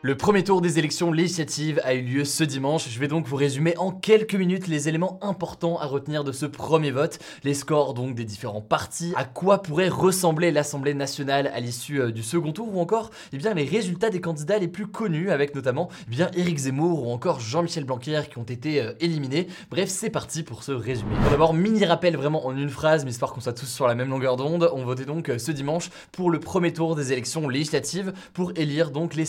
Le premier tour des élections législatives a eu lieu ce dimanche. Je vais donc vous résumer en quelques minutes les éléments importants à retenir de ce premier vote, les scores donc des différents partis, à quoi pourrait ressembler l'Assemblée nationale à l'issue euh, du second tour ou encore eh bien, les résultats des candidats les plus connus avec notamment eh bien, Éric Zemmour ou encore Jean-Michel Blanquer qui ont été euh, éliminés. Bref, c'est parti pour ce résumé. D'abord, mini rappel vraiment en une phrase, mais histoire qu'on soit tous sur la même longueur d'onde. On votait donc euh, ce dimanche pour le premier tour des élections législatives pour élire donc les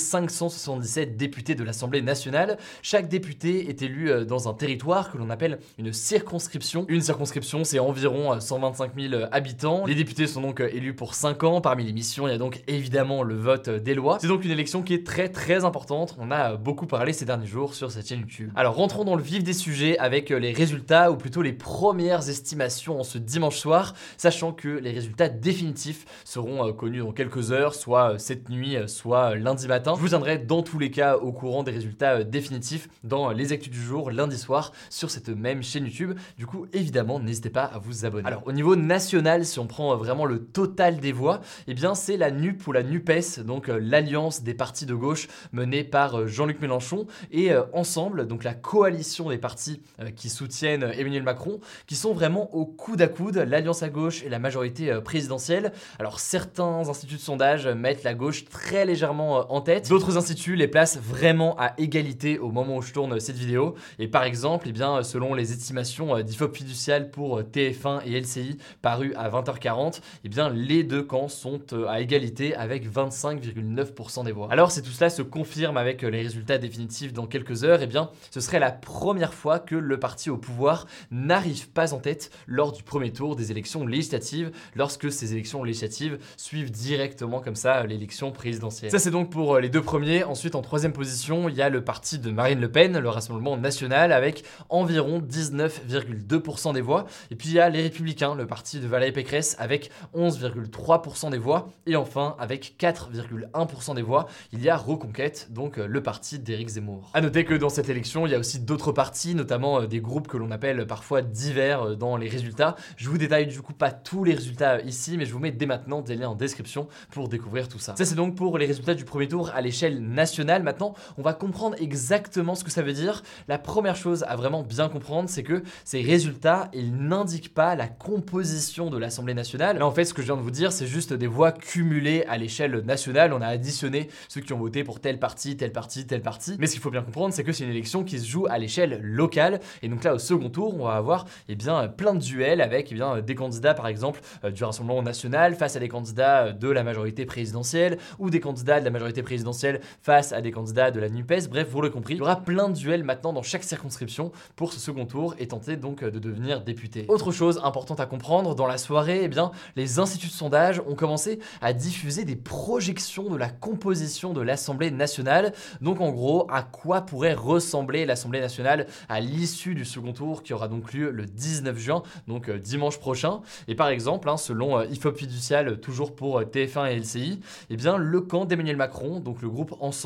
577 députés de l'Assemblée nationale. Chaque député est élu euh, dans un territoire que l'on appelle une circonscription. Une circonscription, c'est environ euh, 125 000 habitants. Les députés sont donc euh, élus pour 5 ans. Parmi les missions, il y a donc évidemment le vote euh, des lois. C'est donc une élection qui est très très importante. On a euh, beaucoup parlé ces derniers jours sur cette chaîne YouTube. Alors rentrons dans le vif des sujets avec euh, les résultats ou plutôt les premières estimations en ce dimanche soir, sachant que les résultats définitifs seront euh, connus dans quelques heures, soit euh, cette nuit, euh, soit euh, lundi matin. Je vous tiendrai dans tous les cas au courant des résultats euh, définitifs dans les actus du jour lundi soir sur cette même chaîne YouTube. Du coup, évidemment, n'hésitez pas à vous abonner. Alors au niveau national, si on prend euh, vraiment le total des voix, eh bien c'est la NUP ou la NUPES, donc euh, l'alliance des partis de gauche menée par euh, Jean-Luc Mélenchon et euh, ensemble, donc la coalition des partis euh, qui soutiennent euh, Emmanuel Macron, qui sont vraiment au coude à coude, l'alliance à gauche et la majorité euh, présidentielle. Alors certains instituts de sondage mettent la gauche très légèrement euh, en tête, d'autres instituts les placent vraiment à égalité au moment où je tourne euh, cette vidéo. Et par exemple, eh bien, selon les estimations euh, d'IFOP fiducial pour euh, TF1 et LCI parues à 20h40, eh bien, les deux camps sont euh, à égalité avec 25,9% des voix. Alors si tout cela se confirme avec euh, les résultats définitifs dans quelques heures, eh bien, ce serait la première fois que le parti au pouvoir n'arrive pas en tête lors du premier tour des élections législatives, lorsque ces élections législatives suivent directement comme ça euh, l'élection présidentielle. Ça c'est donc pour euh, les deux premiers. Ensuite, en troisième position, il y a le parti de Marine Le Pen, le Rassemblement National, avec environ 19,2% des voix. Et puis il y a les Républicains, le parti de Valérie Pécresse, avec 11,3% des voix. Et enfin, avec 4,1% des voix, il y a Reconquête, donc euh, le parti d'Éric Zemmour. A noter que dans cette élection, il y a aussi d'autres partis, notamment euh, des groupes que l'on appelle parfois divers euh, dans les résultats. Je vous détaille du coup pas tous les résultats ici, mais je vous mets dès maintenant des liens en description pour découvrir tout ça. Ça c'est donc pour les résultats du premier tour à l'échelle Maintenant, on va comprendre exactement ce que ça veut dire. La première chose à vraiment bien comprendre, c'est que ces résultats, ils n'indiquent pas la composition de l'Assemblée nationale. Là, en fait, ce que je viens de vous dire, c'est juste des voix cumulées à l'échelle nationale. On a additionné ceux qui ont voté pour tel parti, tel parti, tel parti. Mais ce qu'il faut bien comprendre, c'est que c'est une élection qui se joue à l'échelle locale. Et donc là, au second tour, on va avoir eh bien, plein de duels avec eh des candidats, par exemple, euh, du Rassemblement national face à des candidats euh, de la majorité présidentielle ou des candidats de la majorité présidentielle face à des candidats de la NUPES. Bref, vous l'aurez compris, il y aura plein de duels maintenant dans chaque circonscription pour ce second tour et tenter donc euh, de devenir député. Autre chose importante à comprendre, dans la soirée, eh bien, les instituts de sondage ont commencé à diffuser des projections de la composition de l'Assemblée nationale. Donc en gros, à quoi pourrait ressembler l'Assemblée nationale à l'issue du second tour qui aura donc lieu le 19 juin, donc euh, dimanche prochain? Et par exemple, hein, selon euh, IFOP fiducial, toujours pour euh, TF1 et LCI, eh bien, le camp d'Emmanuel Macron, donc le groupe Ensemble,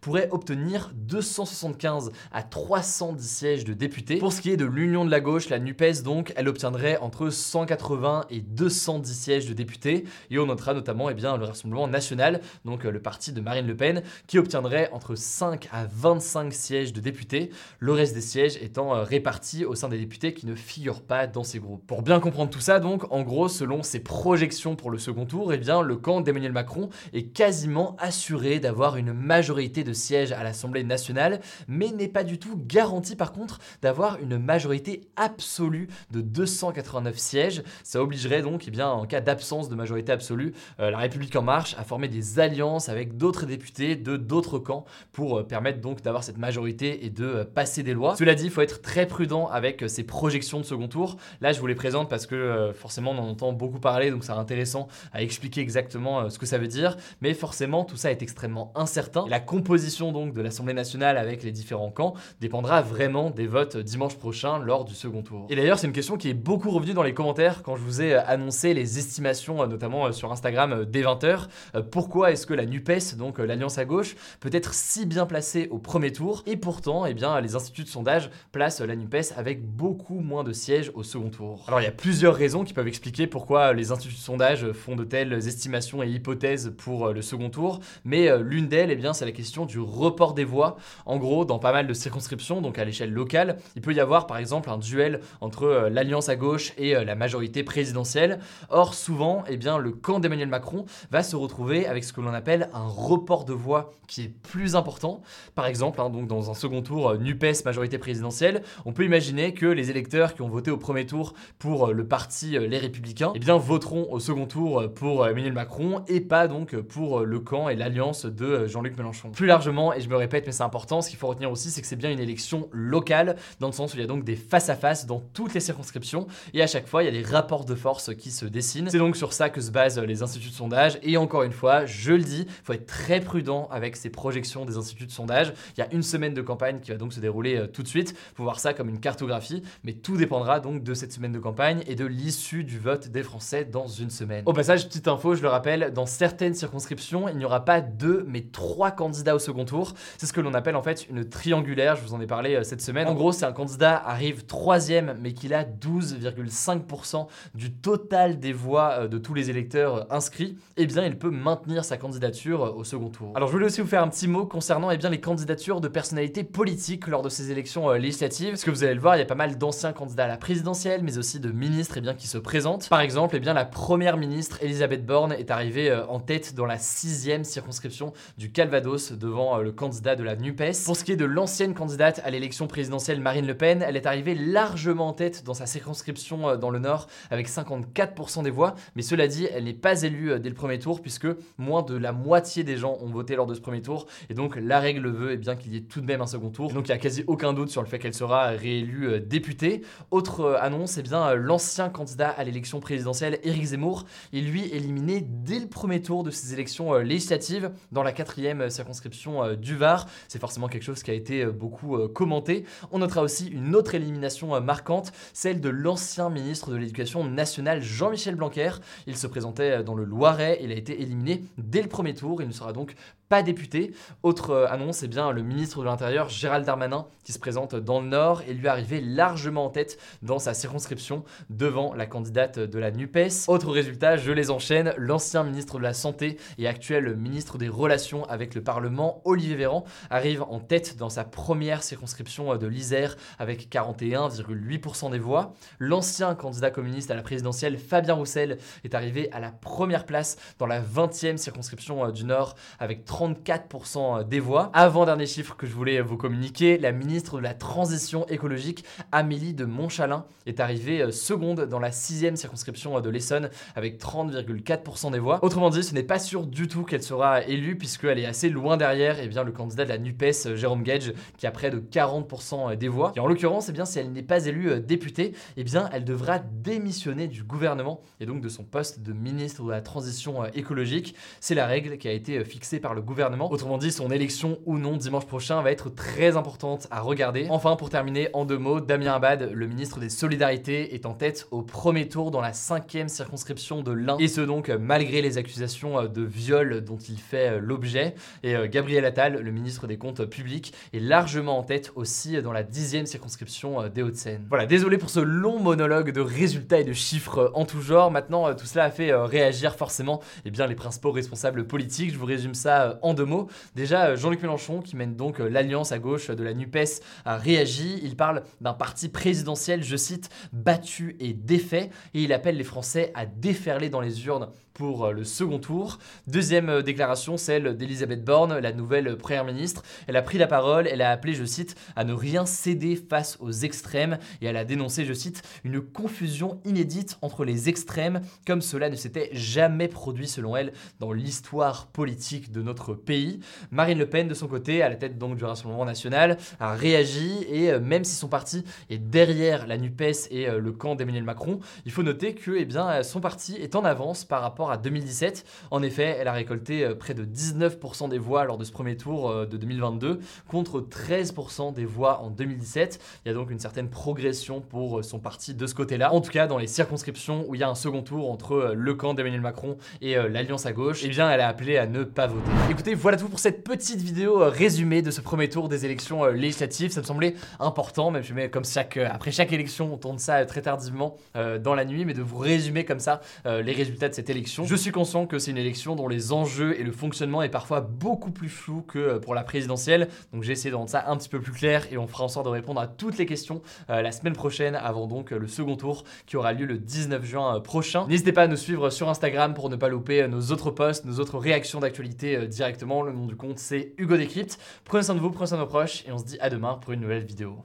pourrait obtenir 275 à 310 sièges de députés. Pour ce qui est de l'union de la gauche, la NUPES, donc, elle obtiendrait entre 180 et 210 sièges de députés. Et on notera notamment eh bien, le Rassemblement national, donc euh, le parti de Marine Le Pen, qui obtiendrait entre 5 à 25 sièges de députés, le reste des sièges étant euh, répartis au sein des députés qui ne figurent pas dans ces groupes. Pour bien comprendre tout ça, donc, en gros, selon ces projections pour le second tour, eh bien, le camp d'Emmanuel Macron est quasiment assuré d'avoir une majorité de sièges à l'Assemblée nationale, mais n'est pas du tout garanti par contre d'avoir une majorité absolue de 289 sièges. Ça obligerait donc, eh bien, en cas d'absence de majorité absolue, euh, la République en marche à former des alliances avec d'autres députés de d'autres camps pour euh, permettre donc d'avoir cette majorité et de euh, passer des lois. Cela dit, il faut être très prudent avec ces projections de second tour. Là, je vous les présente parce que forcément on en entend beaucoup parler, donc c'est intéressant à expliquer exactement ce que ça veut dire. Mais forcément, tout ça est extrêmement incertain. La composition donc de l'Assemblée nationale avec les différents camps dépendra vraiment des votes dimanche prochain lors du second tour. Et d'ailleurs, c'est une question qui est beaucoup revenue dans les commentaires quand je vous ai annoncé les estimations, notamment sur Instagram dès 20h. Pourquoi est-ce que la NUPES, donc l'Alliance à gauche, peut être si bien placée au premier tour? Et pourtant, eh bien, les instituts de sondage placent la NUPES avec beaucoup moins de sièges au second tour. Alors il y a plusieurs raisons qui peuvent expliquer pourquoi les instituts de sondage font de telles estimations et hypothèses pour le second tour, mais euh, l'une d'elles, eh bien, c'est la question du report des voix. En gros, dans pas mal de circonscriptions, donc à l'échelle locale, il peut y avoir par exemple un duel entre euh, l'alliance à gauche et euh, la majorité présidentielle. Or, souvent, eh bien, le camp d'Emmanuel Macron va se retrouver avec ce que l'on appelle un report de voix qui est plus important. Par exemple, hein, donc dans un second tour NUPES majorité présidentielle, on peut imaginer que les électeurs qui ont voté au premier tour pour le parti Les Républicains, eh bien, voteront au second tour pour Emmanuel Macron et pas donc pour le camp et l'alliance de euh, Jean-Luc Mélenchon. Plus largement, et je me répète mais c'est important, ce qu'il faut retenir aussi c'est que c'est bien une élection locale, dans le sens où il y a donc des face-à-face dans toutes les circonscriptions, et à chaque fois il y a des rapports de force qui se dessinent. C'est donc sur ça que se basent les instituts de sondage, et encore une fois, je le dis, il faut être très prudent avec ces projections des instituts de sondage. Il y a une semaine de campagne qui va donc se dérouler euh, tout de suite, faut voir ça comme une cartographie, mais tout dépendra donc de cette semaine de campagne et de l'issue du vote des Français dans une semaine. Au passage, petite info, je le rappelle, dans certaines circonscriptions, il n'y aura pas deux mais trois candidats au second tour. C'est ce que l'on appelle en fait une triangulaire, je vous en ai parlé euh, cette semaine. En gros, c'est un candidat arrive troisième mais qu'il a 12,5% du total des voix euh, de tous les électeurs euh, inscrits, eh bien il peut maintenir sa candidature au second tour. Alors je voulais aussi vous faire un petit mot concernant eh bien, les candidatures de personnalités politiques lors de ces élections législatives, parce que vous allez le voir, il y a pas mal d'anciens candidats à la présidentielle, mais aussi de ministres eh bien, qui se présentent. Par exemple, eh bien, la première ministre Elisabeth Borne est arrivée en tête dans la sixième circonscription du Calvados devant euh, le candidat de la NUPES. Pour ce qui est de l'ancienne candidate à l'élection présidentielle Marine Le Pen, elle est arrivée largement en tête dans sa circonscription euh, dans le Nord avec 54% des voix, mais cela dit, elle n'est pas élue euh, dès le premier tour puisque moins de la moitié des gens ont voté lors de ce premier tour et donc la règle veut eh bien qu'il y ait tout de même un second tour. Donc il n'y a quasi aucun doute sur le fait qu'elle sera réélue députée. Autre annonce, eh bien l'ancien candidat à l'élection présidentielle Éric Zemmour est lui éliminé dès le premier tour de ces élections législatives dans la quatrième circonscription euh, du Var. C'est forcément quelque chose qui a été euh, beaucoup euh, commenté. On notera aussi une autre élimination marquante, celle de l'ancien ministre de l'Éducation nationale Jean-Michel Blanquer. Il se présentait dans le Loiret, il a été éliminé dès le premier tour, il ne sera donc pas député. Autre annonce, eh bien le ministre de l'Intérieur Gérald Darmanin qui se présente dans le Nord et lui arrivé largement en tête dans sa circonscription devant la candidate de la NUPES. Autre résultat, je les enchaîne, l'ancien ministre de la Santé et actuel ministre des Relations avec le Parlement, Olivier Véran, arrive en tête dans sa première circonscription de l'Isère avec 41,8% des voix. L'ancien candidat communiste à la présidentielle, Fabien Roussel, est arrivé à la première place dans la 20e circonscription du Nord avec 34% des voix. Avant-dernier chiffre que je voulais vous communiquer, la ministre de la Transition écologique, Amélie de Montchalin, est arrivée euh, seconde dans la sixième circonscription euh, de l'Essonne avec 30,4% des voix. Autrement dit, ce n'est pas sûr du tout qu'elle sera élue puisqu'elle est assez loin derrière eh bien, le candidat de la NUPES, euh, Jérôme Gage, qui a près de 40% des voix. Et en l'occurrence, eh si elle n'est pas élue députée, eh bien, elle devra démissionner du gouvernement et donc de son poste de ministre de la Transition écologique. C'est la règle qui a été fixée par le gouvernement. Autrement dit, son élection ou non dimanche prochain va être très importante à regarder. Enfin, pour terminer, en deux mots, Damien Abad, le ministre des Solidarités, est en tête au premier tour dans la cinquième circonscription de l'Ain. Et ce donc malgré les accusations euh, de viol dont il fait euh, l'objet. Et euh, Gabriel Attal, le ministre des Comptes publics, est largement en tête aussi dans la dixième circonscription des Hauts-de-Seine. Voilà, désolé pour ce long monologue de résultats et de chiffres en tout genre. Maintenant, tout cela a fait réagir forcément eh les principaux responsables politiques. Je vous résume ça euh, en deux mots. Déjà, euh, Jean-Luc Mélenchon, qui mène donc euh, l'alliance à gauche de la NUPES, a réagi. Il parle d'un parti présidentiel, je cite, battu et défait, et il appelle les Français à déferler dans les urnes pour le second tour. Deuxième déclaration, celle d'Elisabeth Borne, la nouvelle première ministre. Elle a pris la parole, elle a appelé, je cite, à ne rien céder face aux extrêmes et elle a dénoncé, je cite, une confusion inédite entre les extrêmes comme cela ne s'était jamais produit selon elle dans l'histoire politique de notre pays. Marine Le Pen, de son côté, à la tête donc du Rassemblement national, a réagi et euh, même si son parti est derrière la NUPES et euh, le camp d'Emmanuel Macron, il faut noter que eh bien, son parti est en avance par rapport à 2017. En effet, elle a récolté euh, près de 19% des voix lors de ce premier tour de 2022 contre 13% des voix en 2017. Il y a donc une certaine progression pour son parti de ce côté-là. En tout cas, dans les circonscriptions où il y a un second tour entre le camp d'Emmanuel Macron et l'Alliance à gauche, eh bien, elle a appelé à ne pas voter. Écoutez, voilà tout pour cette petite vidéo résumée de ce premier tour des élections législatives. Ça me semblait important, même mets comme après chaque élection, on tourne ça très tardivement dans la nuit, mais de vous résumer comme ça les résultats de cette élection. Je suis conscient que c'est une élection dont les enjeux et le fonctionnement est parfois beaucoup plus flou que pour la présidentielle, donc j'ai essayé de rendre ça un petit peu plus clair et on fera en sorte de répondre à toutes les questions la semaine prochaine avant donc le second tour qui aura lieu le 19 juin prochain. N'hésitez pas à nous suivre sur Instagram pour ne pas louper nos autres posts, nos autres réactions d'actualité directement. Le nom du compte c'est Hugo Décrypte. Prenez soin de vous, prenez soin de vos proches et on se dit à demain pour une nouvelle vidéo.